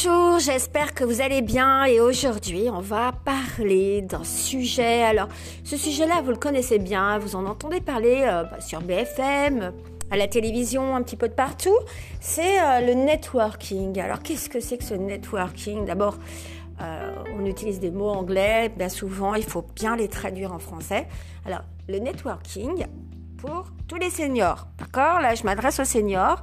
Bonjour, j'espère que vous allez bien et aujourd'hui on va parler d'un sujet. Alors ce sujet-là vous le connaissez bien, vous en entendez parler euh, bah, sur BFM, à la télévision, un petit peu de partout. C'est euh, le networking. Alors qu'est-ce que c'est que ce networking? D'abord, euh, on utilise des mots anglais, bien souvent il faut bien les traduire en français. Alors le networking pour tous les seniors, d'accord? Là je m'adresse aux seniors.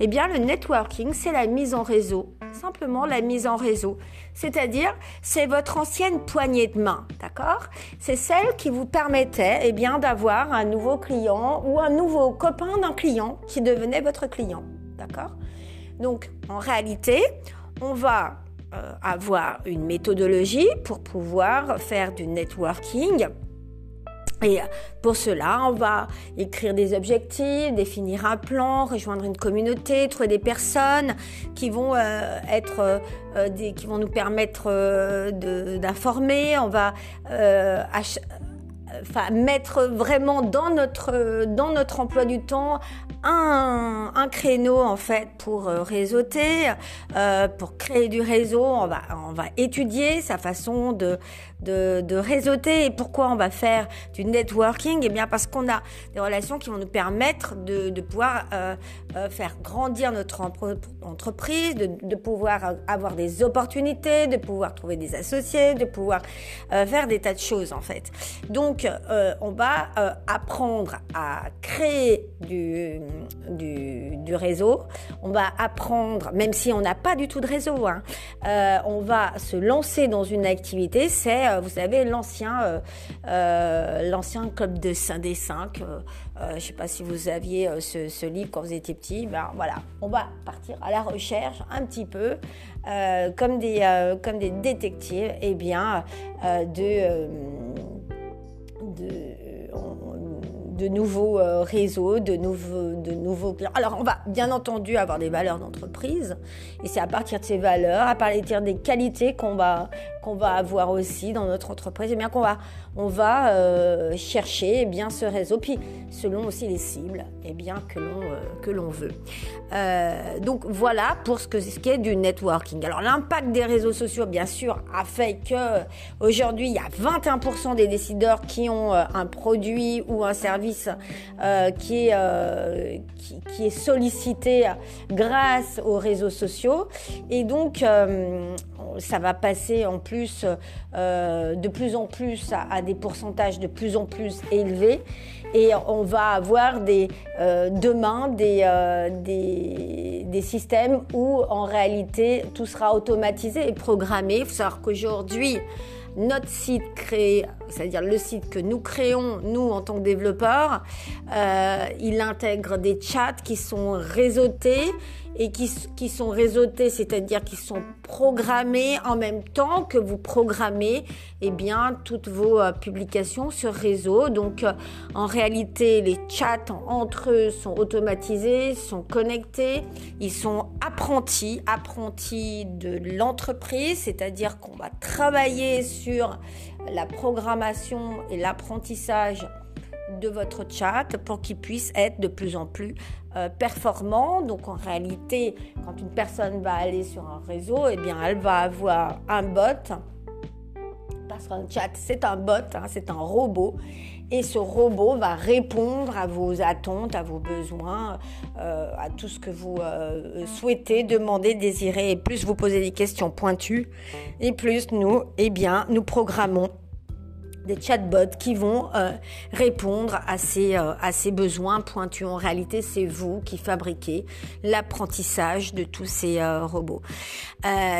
Eh bien, le networking, c'est la mise en réseau. Simplement la mise en réseau. C'est-à-dire, c'est votre ancienne poignée de main, d'accord? C'est celle qui vous permettait, eh bien, d'avoir un nouveau client ou un nouveau copain d'un client qui devenait votre client, d'accord? Donc, en réalité, on va euh, avoir une méthodologie pour pouvoir faire du networking et pour cela, on va écrire des objectifs, définir un plan, rejoindre une communauté, trouver des personnes qui vont euh, être euh, qui vont nous permettre euh, d'informer. On va mettre vraiment dans notre dans notre emploi du temps un, créneau en fait pour euh, réseauter, euh, pour créer du réseau. On va on va étudier sa façon de de, réseauter et pourquoi on va faire du networking. Eh bien parce qu'on a des relations qui vont nous permettre de, de pouvoir euh, faire grandir notre entreprise, de, de pouvoir avoir des opportunités, de pouvoir trouver des associés, de pouvoir faire des tas de choses en fait. Donc on va apprendre à créer du, du, réseau. On va apprendre, même si on n'a pas du tout de réseau, hein, euh, on va se lancer dans une activité. C'est, vous savez, l'ancien, l'ancien club de des cinq. je ne sais pas si vous aviez ce, livre quand vous étiez petit. Ben voilà, on va partir à la recherche un petit peu, comme des, comme des détectives, et eh bien, de de nouveaux euh, réseaux, de nouveaux, de nouveaux clients. Alors, on va bien entendu avoir des valeurs d'entreprise, et c'est à partir de ces valeurs, à partir des qualités qu'on va qu'on va avoir aussi dans notre entreprise, et eh bien qu'on va on va euh, chercher eh bien ce réseau, puis selon aussi les cibles, et eh bien que l'on euh, que l'on veut. Euh, donc voilà pour ce que ce qui est du networking. Alors l'impact des réseaux sociaux, bien sûr, a fait que aujourd'hui il y a 21% des décideurs qui ont un produit ou un service qui est qui, qui, est sollicité grâce aux réseaux sociaux, et donc ça va passer en plus euh, de plus en plus à, des pourcentages de plus en plus élevés et on va avoir euh, demain des, euh, des, des, systèmes où en réalité tout sera automatisé et programmé. Il faut savoir qu'aujourd'hui, notre site créé, c'est-à-dire le site que nous créons, nous en tant que développeurs, il intègre des chats qui sont réseautés et qui, sont réseautés, c'est-à-dire qui sont programmés en même temps que vous programmez eh bien, toutes vos euh, publications sur réseau. Donc euh, en réalité, les chats entre eux sont automatisés, sont connectés, ils sont apprentis, apprentis de l'entreprise, c'est-à-dire qu'on va travailler sur la programmation et l'apprentissage de votre chat pour qu'il puisse être de plus en plus euh, performant. Donc en réalité, quand une personne va aller sur un réseau, eh bien elle va avoir un bot. Parce qu'un chat, c'est un bot, hein, c'est un robot. Et ce robot va répondre à vos attentes, à vos besoins, euh, à tout ce que vous euh, souhaitez, demandez, désirez. Et plus vous posez des questions pointues, et plus nous, eh bien, nous programmons des chatbots qui vont euh, répondre à ces, euh, à ces besoins pointus. En réalité, c'est vous qui fabriquez l'apprentissage de tous ces euh, robots.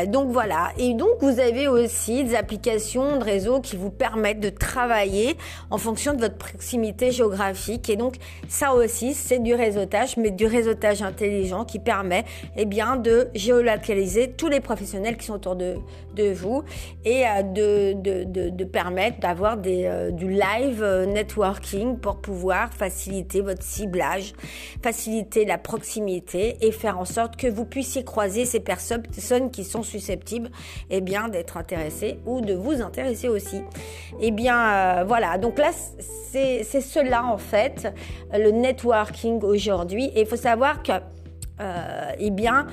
donc voilà. Et donc, vous avez aussi des applications de réseau qui vous permettent de travailler en fonction de votre proximité géographique. Et donc, ça aussi, c'est du réseautage, mais du réseautage intelligent qui permet eh bien, de géolocaliser tous les professionnels qui sont autour de, de vous et de, de, de, de permettre d'avoir euh, du live euh, networking pour pouvoir faciliter votre ciblage, faciliter la proximité et faire en sorte que vous puissiez croiser ces personnes qui sont susceptibles eh bien d'être intéressées ou de vous intéresser aussi. Eh bien euh, voilà, donc là c'est cela en fait le networking aujourd'hui et il faut savoir que eh bien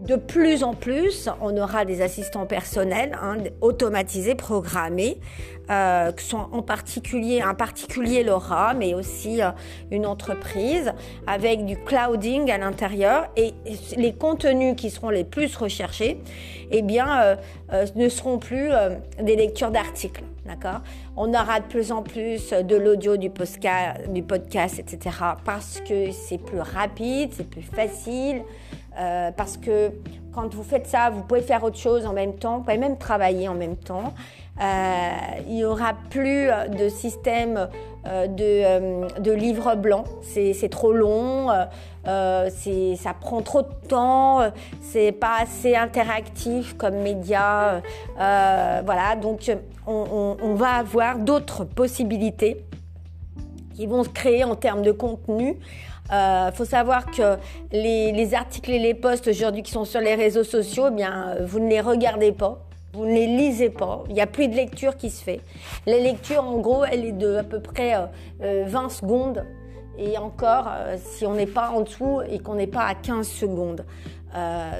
de plus en plus, on aura des assistants personnels hein, automatisés, programmés, euh, qui sont en particulier, un particulier l'aura, mais aussi euh, une entreprise avec du clouding à l'intérieur et les contenus qui seront les plus recherchés, eh bien, euh, ne seront plus des lectures d'articles. D'accord? On aura de plus en plus de l'audio, du du podcast, etc. Parce que c'est plus rapide, c'est plus facile. Euh, parce que quand vous faites ça, vous pouvez faire autre chose en même temps, vous pouvez même travailler en même temps. Euh, il n'y aura plus de système euh, de, de livres blancs, c'est trop long, ça prend trop de temps, c'est pas assez interactif comme média. voilà, donc on, on va avoir d'autres possibilités qui vont se créer en termes de contenu il euh, faut savoir que les, articles et les posts aujourd'hui qui sont sur les réseaux sociaux, eh bien, euh, vous ne les regardez pas. Vous ne les lisez pas, il n'y a plus de lecture qui se fait. La lecture, en gros, elle est de à peu près 20 euh, secondes. Et encore, si on n'est pas en dessous et qu'on n'est pas à 15 secondes.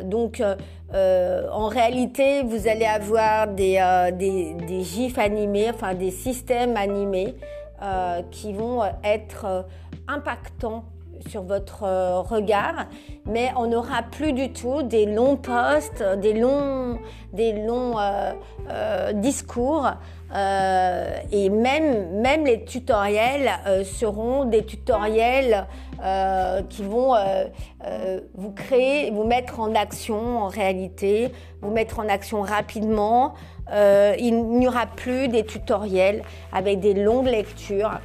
donc, en réalité, vous allez avoir des, des, des, gifs animés, enfin des systèmes animés qui vont être impactants sur votre euh, regard, mais on n'aura plus du tout des longs posts, des longs, des longs euh, euh, discours. et même, même les tutoriels seront des tutoriels qui vont vous créer, vous mettre en action en réalité, vous mettre en action rapidement. il n'y aura plus des tutoriels avec des longues lectures.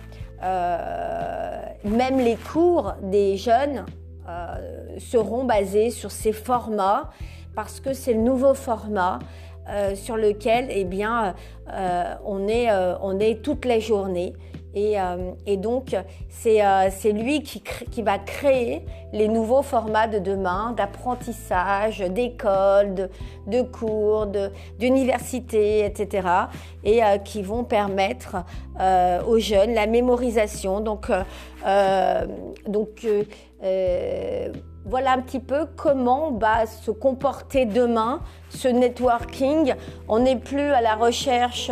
Euh, même les cours des jeunes euh, seront basés sur ces formats parce que c'est le nouveau format euh, sur lequel eh on, est, on est toutes les Euh, et, donc, euh, c'est lui qui, va créer les nouveaux formats de demain, d'apprentissage, d'école, de, cours, d'université, etc. Et euh, qui vont permettre aux jeunes la mémorisation. Donc voilà un petit peu comment va se comporter demain ce networking. On n'est plus à la recherche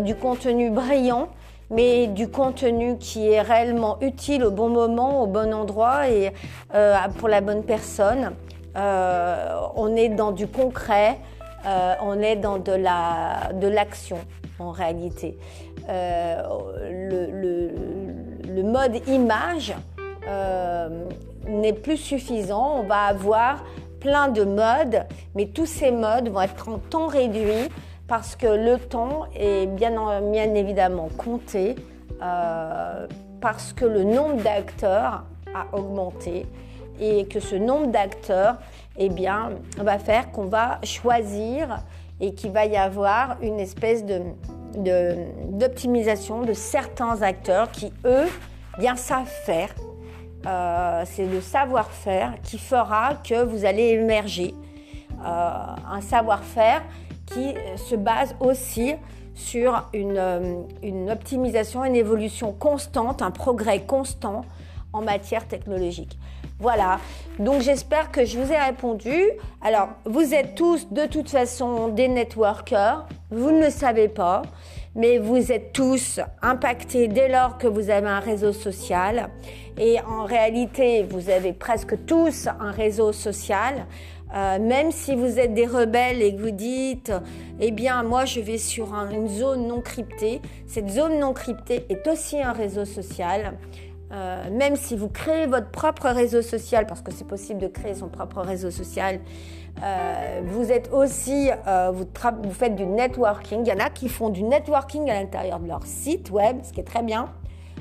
du contenu brillant, mais du contenu qui est réellement utile au bon moment, au bon endroit et euh, pour la bonne personne. Euh, on est dans du concret, euh, on est dans de la de l'action en réalité. Le, mode image n'est plus suffisant. On va avoir plein de modes, mais tous ces modes vont être en temps réduit parce que le temps est bien, évidemment compté, euh, parce que le nombre d'acteurs a augmenté et que ce nombre d'acteurs eh bien, va faire qu'on va choisir et qu'il va y avoir une espèce d'optimisation de, certains acteurs qui, eux, bien savent faire. Euh, c'est le savoir-faire qui fera que vous allez émerger. Euh, un savoir-faire qui euh, se base aussi sur euh, une, optimisation, une évolution constante, un progrès constant en matière technologique. Voilà, donc j'espère que je vous ai répondu. Alors, vous êtes tous de toute façon des networkers, vous ne le savez pas, mais vous êtes tous impactés dès lors que vous avez un réseau social. Et en réalité, vous avez presque tous un réseau social. Euh, même si vous êtes des rebelles et que vous dites, eh bien, moi, je vais sur une zone non cryptée, cette zone non cryptée est aussi un réseau social. Euh, même si vous créez votre propre réseau social, parce que c'est possible de créer son propre réseau social, euh, vous êtes aussi, vous, vous faites du networking. Il y en a qui font du networking à l'intérieur de leur site web, ce qui est très bien.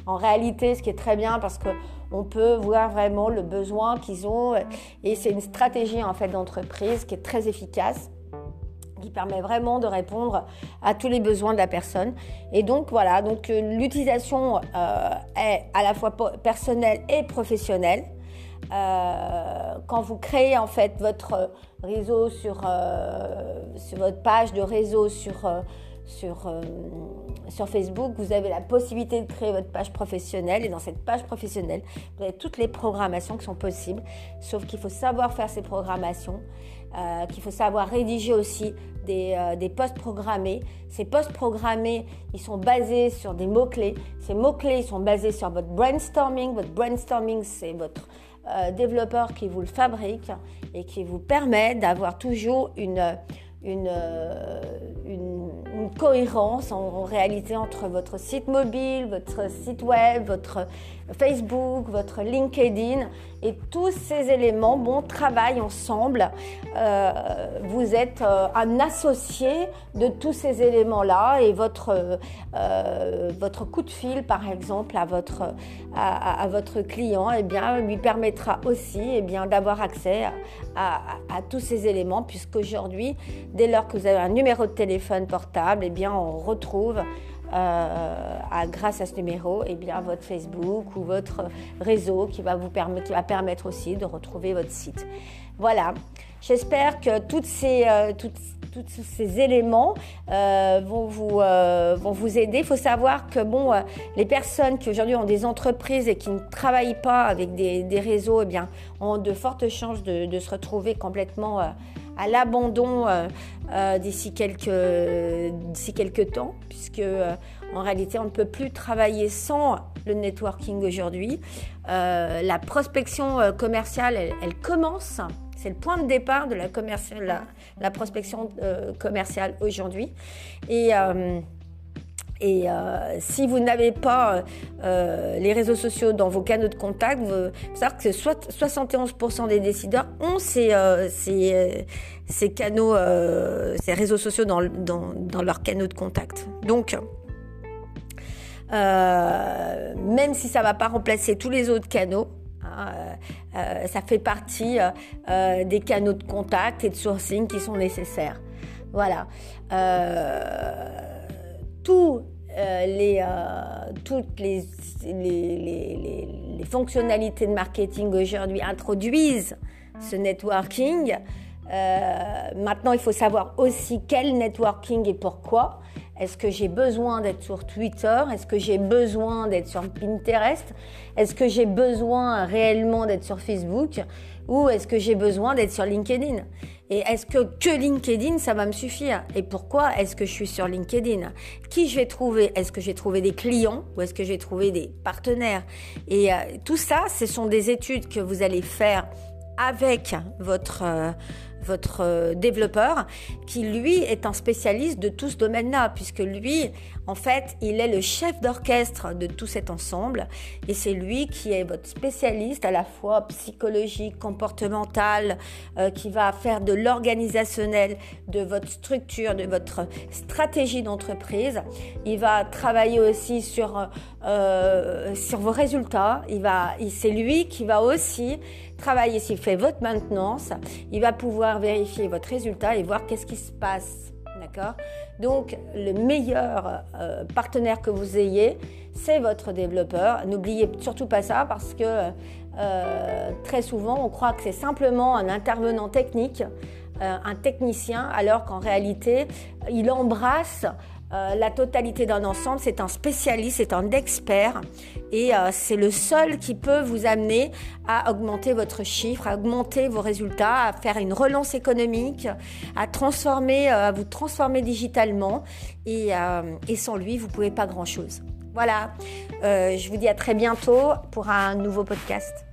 En réalité, ce qui est très bien parce que on peut voir vraiment le besoin qu'ils ont et c'est une stratégie en fait d'entreprise qui est très efficace qui permet vraiment de répondre à tous les besoins de la personne. Et donc voilà, donc euh, l'utilisation euh, est à la fois personnelle et professionnelle. Euh, quand vous créez en fait votre réseau sur, sur votre page de réseau sur, sur, euh, sur Facebook, vous avez la possibilité de créer votre page professionnelle. Et dans cette page professionnelle, vous avez toutes les programmations qui sont possibles. Sauf qu'il faut savoir faire ces programmations, euh, qu'il faut savoir rédiger aussi des, euh, des posts programmés. Ces posts programmés, ils sont basés sur des mots-clés. Ces mots-clés, ils sont basés sur votre brainstorming. Votre brainstorming, c'est votre développeur qui vous le fabrique et qui vous permet d'avoir toujours une une, euh, cohérence en, réalité entre votre site mobile, votre site web, votre Facebook, votre LinkedIn et tous ces éléments bon, travaillent ensemble. Euh, vous êtes euh, un associé de tous ces éléments-là et votre, votre coup de fil, par exemple, à votre, à, votre client, eh bien, lui permettra aussi eh bien, d'avoir accès à, à, tous ces éléments puisqu'aujourd'hui, dès lors que vous avez un numéro de téléphone portable, eh bien, on retrouve euh, à, grâce à ce numéro eh bien, votre Facebook ou votre réseau qui va vous permettre, aussi de retrouver votre site. Voilà, j'espère que toutes ces, euh, tous ces éléments euh, vont, vous, vont vous aider. Il faut savoir que bon, les personnes qui aujourd'hui ont des entreprises et qui ne travaillent pas avec des, des réseaux eh bien, ont de fortes chances de se retrouver complètement à l'abandon euh, euh, d'ici quelques, quelques temps, puisque euh, en réalité on ne peut plus travailler sans le networking aujourd'hui. la prospection commerciale, elle, commence. C'est le point de départ de la, la, la prospection commerciale aujourd'hui. Et et euh, si vous n'avez pas euh, les réseaux sociaux dans vos canaux de contact, vous, savez que 71% des décideurs ont ces, euh, canaux, ces réseaux sociaux dans, leurs canaux de contact. Donc, même si ça ne va pas remplacer tous les autres canaux, hein, ça fait partie des canaux de contact et de sourcing qui sont nécessaires. Voilà euh, les, euh, toutes les, les, fonctionnalités de marketing aujourd'hui introduisent ce networking. Euh, maintenant, il faut savoir aussi quel networking et pourquoi. Est-ce que j'ai besoin d'être sur Twitter? Est-ce que j'ai besoin d'être sur Pinterest? Est-ce que j'ai besoin réellement d'être sur Facebook? Ou est-ce que j'ai besoin d'être sur LinkedIn? Et est-ce que que LinkedIn, ça va me suffire? Et pourquoi est-ce que je suis sur LinkedIn? Qui je vais trouver? Est-ce que j'ai trouvé des clients ou est-ce que j'ai trouvé des partenaires? Et euh, tout ça, ce sont des études que vous allez faire avec votre... Euh, votre euh, développeur, qui lui est un spécialiste de tout ce domaine-là, puisque lui, en fait, il est le chef d'orchestre de tout cet ensemble, et c'est lui qui est votre spécialiste à la fois psychologique, comportemental, euh, qui va faire de l'organisationnel, de votre structure, de votre stratégie d'entreprise. Il va travailler aussi sur, euh, sur vos résultats. Il va, c'est lui qui va aussi travailler s'il fait votre maintenance. Il va pouvoir vérifier votre résultat et voir qu'est-ce qui se passe. D'accord? Donc, le meilleur euh, partenaire que vous ayez, c'est votre développeur. N'oubliez surtout pas ça parce que euh, très souvent, on croit que c'est simplement un intervenant technique, euh, un technicien, alors qu'en réalité, il embrasse euh, la totalité d'un ensemble, c'est un spécialiste, c'est un expert et euh, c'est le seul qui peut vous amener à augmenter votre chiffre, à augmenter vos résultats, à faire une relance économique, à transformer, euh, à vous transformer digitalement et, et sans lui, vous pouvez pas grand-chose. Voilà, je vous dis à très bientôt pour un nouveau podcast.